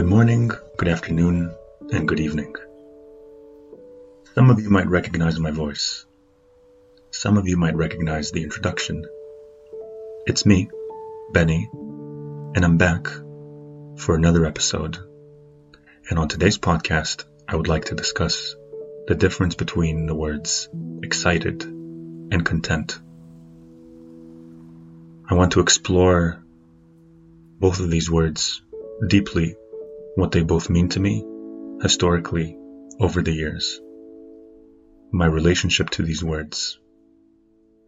Good morning, good afternoon, and good evening. Some of you might recognize my voice. Some of you might recognize the introduction. It's me, Benny, and I'm back for another episode. And on today's podcast, I would like to discuss the difference between the words excited and content. I want to explore both of these words deeply, what they both mean to me historically over the years, my relationship to these words,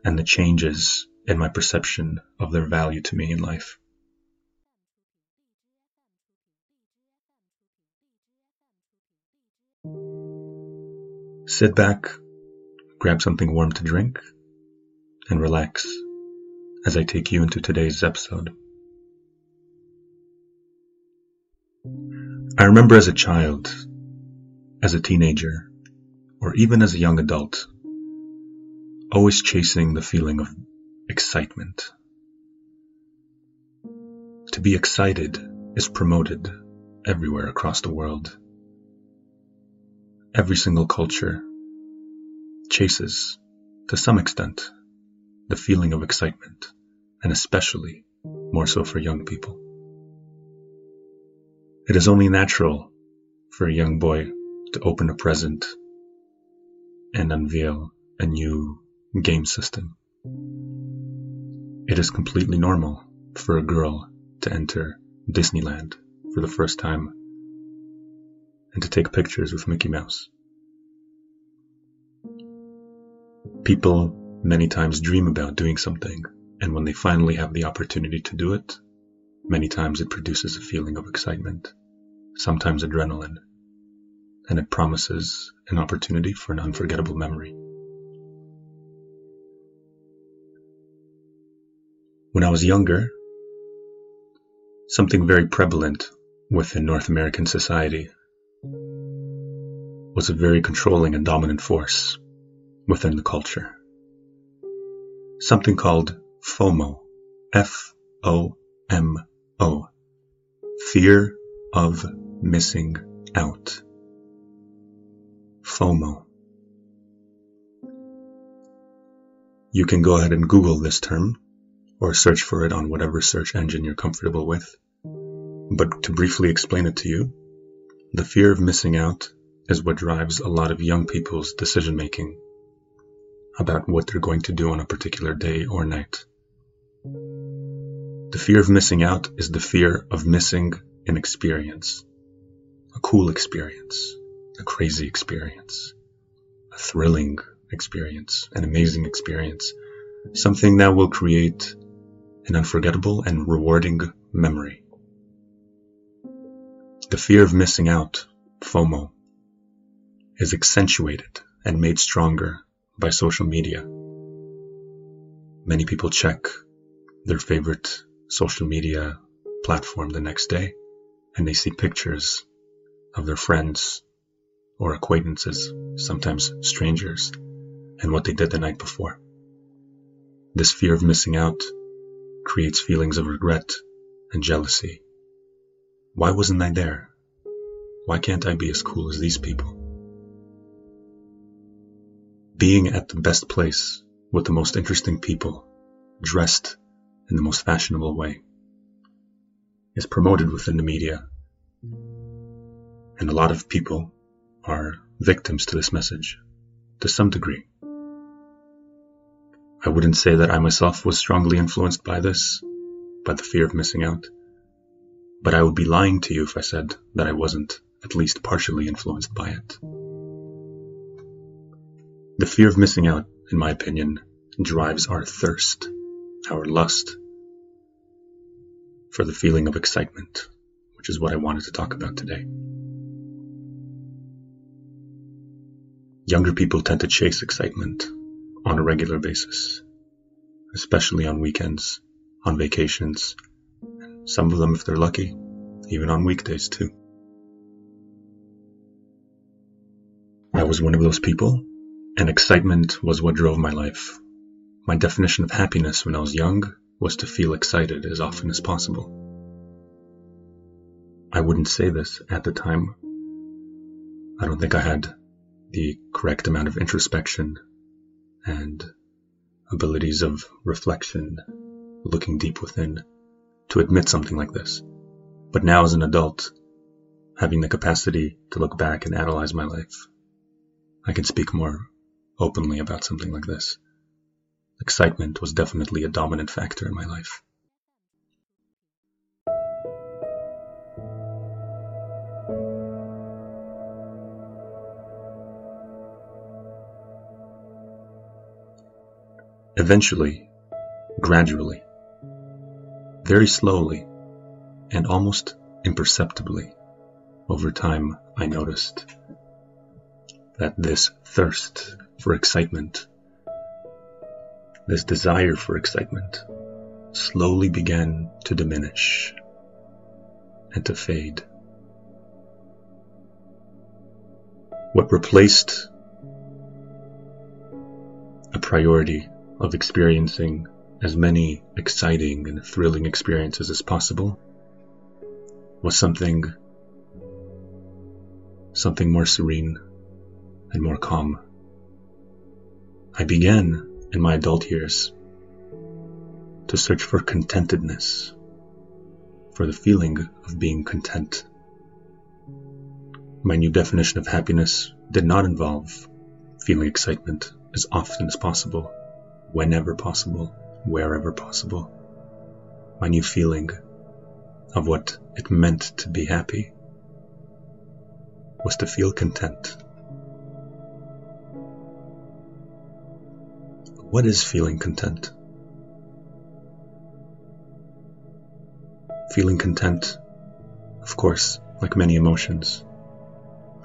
and the changes in my perception of their value to me in life. Sit back, grab something warm to drink, and relax as I take you into today's episode. I remember as a child, as a teenager, or even as a young adult, always chasing the feeling of excitement. To be excited is promoted everywhere across the world. Every single culture chases, to some extent, the feeling of excitement, and especially more so for young people. It is only natural for a young boy to open a present and unveil a new game system. It is completely normal for a girl to enter Disneyland for the first time and to take pictures with Mickey Mouse. People many times dream about doing something, and when they finally have the opportunity to do it, many times it produces a feeling of excitement, sometimes adrenaline, and it promises an opportunity for an unforgettable memory. When I was younger, something very prevalent within North American society was a very controlling and dominant force within the culture. Something called FOMO. F O M O. Fear of missing out. FOMO. You can go ahead and Google this term or search for it on whatever search engine you're comfortable with. But to briefly explain it to you, the fear of missing out is what drives a lot of young people's decision making about what they're going to do on a particular day or night. The fear of missing out is the fear of missing an experience, a cool experience, a crazy experience, a thrilling experience, an amazing experience, something that will create an unforgettable and rewarding memory. The fear of missing out, FOMO, is accentuated and made stronger by social media. Many people check their favorite social media platform the next day and they see pictures of their friends or acquaintances, sometimes strangers, and what they did the night before. This fear of missing out creates feelings of regret and jealousy. Why wasn't I there? Why can't I be as cool as these people? Being at the best place with the most interesting people, dressed in the most fashionable way, is promoted within the media. And a lot of people are victims to this message, to some degree. I wouldn't say that I myself was strongly influenced by this, by the fear of missing out, but I would be lying to you if I said that I wasn't at least partially influenced by it. The fear of missing out, in my opinion, drives our thirst, our lust for the feeling of excitement, which is what I wanted to talk about today. Younger people tend to chase excitement on a regular basis, especially on weekends, on vacations, and some of them, if they're lucky, even on weekdays too. I was one of those people, and excitement was what drove my life. My definition of happiness when I was young was to feel excited as often as possible. I wouldn't say this at the time. I don't think I had the correct amount of introspection and abilities of reflection, looking deep within, to admit something like this. But now, as an adult, having the capacity to look back and analyze my life, I can speak more openly about something like this. Excitement was definitely a dominant factor in my life. Eventually, gradually, very slowly, and almost imperceptibly, over time, I noticed that this thirst for excitement, this desire for excitement, slowly began to diminish and to fade. What replaced a priority of experiencing as many exciting and thrilling experiences as possible was something something more serene and more calm. I began in my adult years to search for contentedness, for the feeling of being content. My new definition of happiness did not involve feeling excitement as often as possible, whenever possible, wherever possible. My new feeling of what it meant to be happy was to feel content. What is feeling content? Feeling content, of course, like many emotions,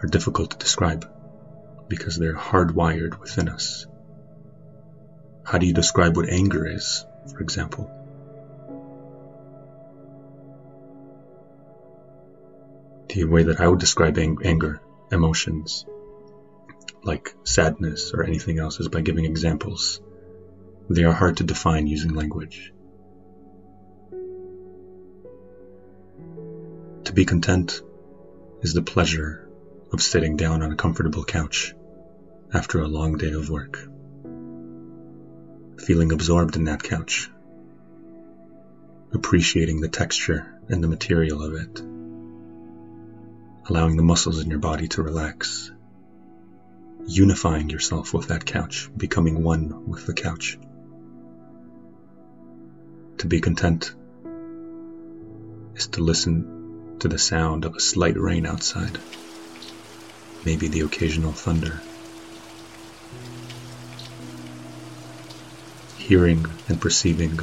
are difficult to describe because they're hardwired within us. How do you describe what anger is, for example? The way that I would describe ang- anger, emotions, like sadness or anything else, is by giving examples. They are hard to define using language. To be content is the pleasure of sitting down on a comfortable couch after a long day of work, feeling absorbed in that couch, appreciating the texture and the material of it. Allowing the muscles in your body to relax, unifying yourself with that couch, becoming one with the couch. To be content is to listen to the sound of a slight rain outside, maybe the occasional thunder. Hearing and perceiving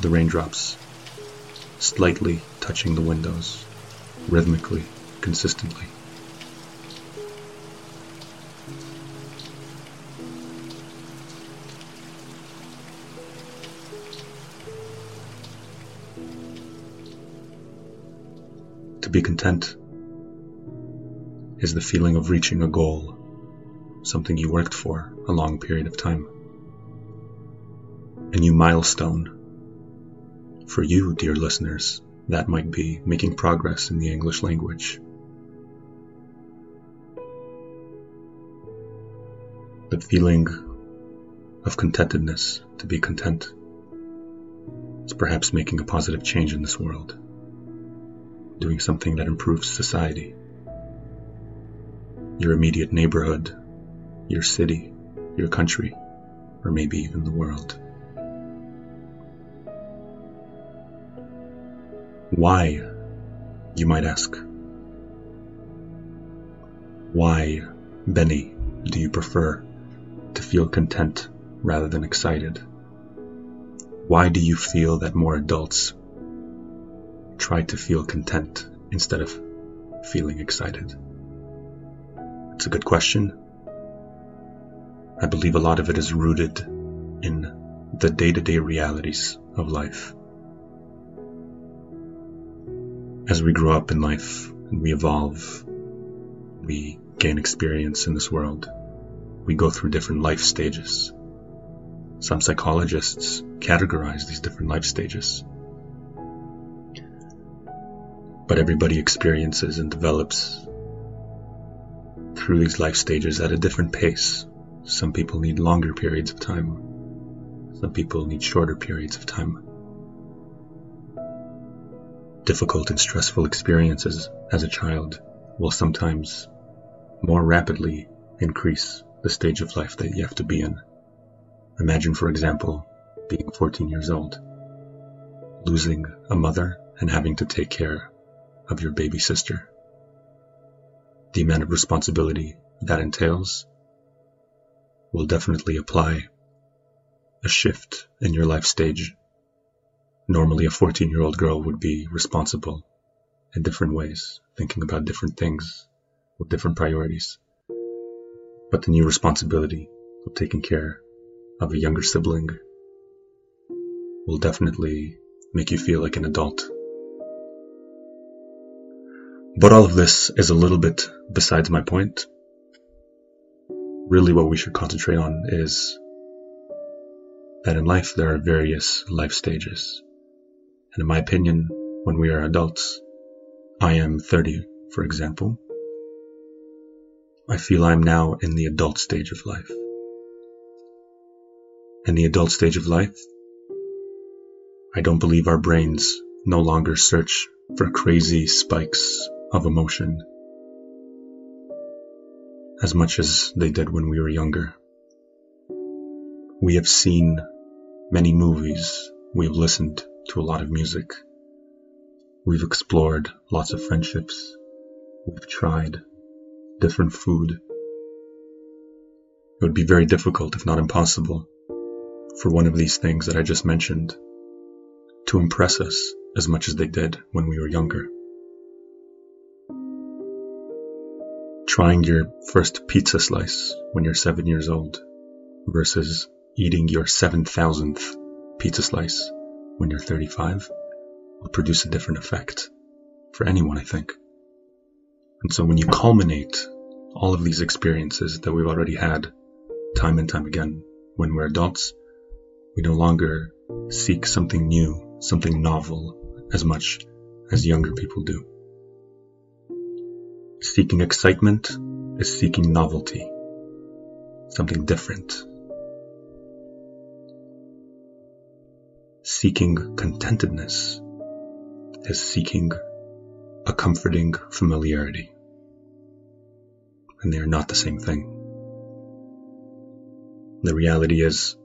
the raindrops slightly touching the windows rhythmically consistently. Be content is the feeling of reaching a goal, something you worked for a long period of time. A new milestone. For you, dear listeners, that might be making progress in the English language. the feeling of contentedness, to be content. is perhaps making a positive change in this world, doing something that improves society, your immediate neighborhood, your city, your country, or maybe even the world. Why, you might ask? Why, Benny, do you prefer to feel content rather than excited? Why do you feel that more adults try to feel content instead of feeling excited? It's a good question. I believe a lot of it is rooted in the day to day realities of life. As we grow up in life and we evolve, we gain experience in this world we go through different life stages. Some psychologists categorize these different life stages. But everybody experiences and develops through these life stages at a different pace. Some people need longer periods of time. Some people need shorter periods of time. Difficult and stressful experiences as a child will sometimes more rapidly increase the stage of life that you have to be in. Imagine, for example, being 14 years old, losing a mother and having to take care of your baby sister. The amount of responsibility that entails will definitely apply a shift in your life stage. Normally, a 14 year old girl would be responsible in different ways, thinking about different things with different priorities. But the new responsibility of taking care of a younger sibling will definitely make you feel like an adult. But all of this is a little bit besides my point. Really, what we should concentrate on is that in life there are various life stages. And in my opinion, when we are adults, I am 30, for example, I feel I'm now in the adult stage of life. In the adult stage of life, I don't believe our brains no longer search for crazy spikes of emotion as much as they did when we were younger. We have seen many movies, we have listened to a lot of music, we've explored lots of friendships, we've tried different food. It would be very difficult, if not impossible, for one of these things that I just mentioned to impress us as much as they did when we were younger. Trying your first pizza slice when you're seven years old versus eating your 7,000th pizza slice when you're 35 will produce a different effect for anyone, I think. And so when you culminate all of these experiences that we've already had time and time again when we're adults, we no longer seek something new, something novel as much as younger people do. Seeking excitement is seeking novelty, something different. Seeking contentedness is seeking a comforting familiarity. And they are not the same thing. The reality is,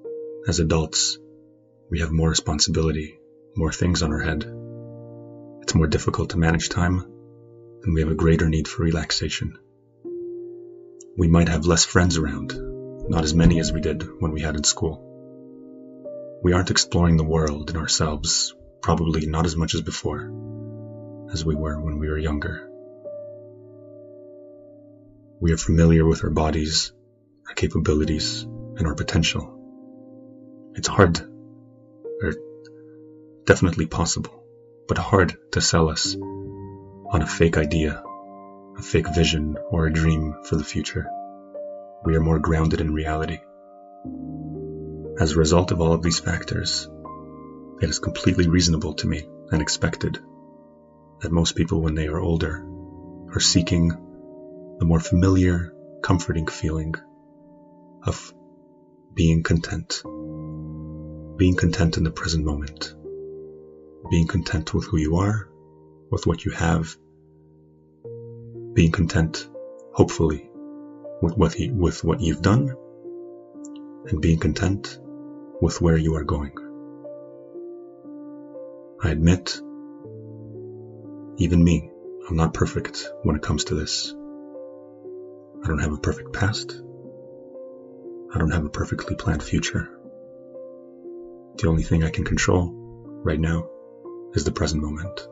as adults, we have more responsibility, more things on our head. It's more difficult to manage time, and we have a greater need for relaxation. We might have less friends around, not as many as we did when we had in school. We aren't exploring the world and ourselves, probably not as much as before as we were when we were younger. We are familiar with our bodies, our capabilities, and our potential. It's hard, or definitely possible, but hard to sell us on a fake idea, a fake vision, or a dream for the future. We are more grounded in reality. As a result of all of these factors, it is completely reasonable to me and expected that most people, when they are older, are seeking the more familiar, comforting feeling of being content. Being content in the present moment. Being content with who you are, with what you have. Being content, hopefully, with what, he, with what you've done. And being content with where you are going. I admit even me, I'm not perfect when it comes to this. I don't have a perfect past. I don't have a perfectly planned future. The only thing I can control right now is the present moment.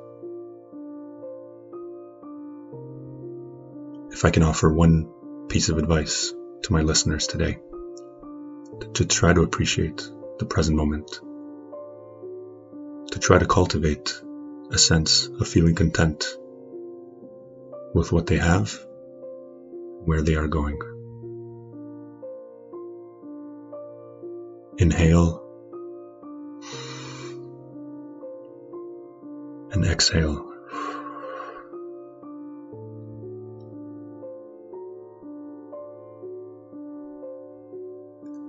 If I can offer one piece of advice to my listeners today, to try to appreciate the present moment, to try to cultivate a sense of feeling content with what they have, where they are going. Inhale and exhale.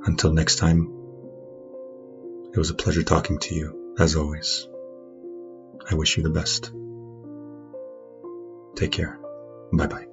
Until next time, it was a pleasure talking to you, as always. I wish you the best. Take care. Bye bye.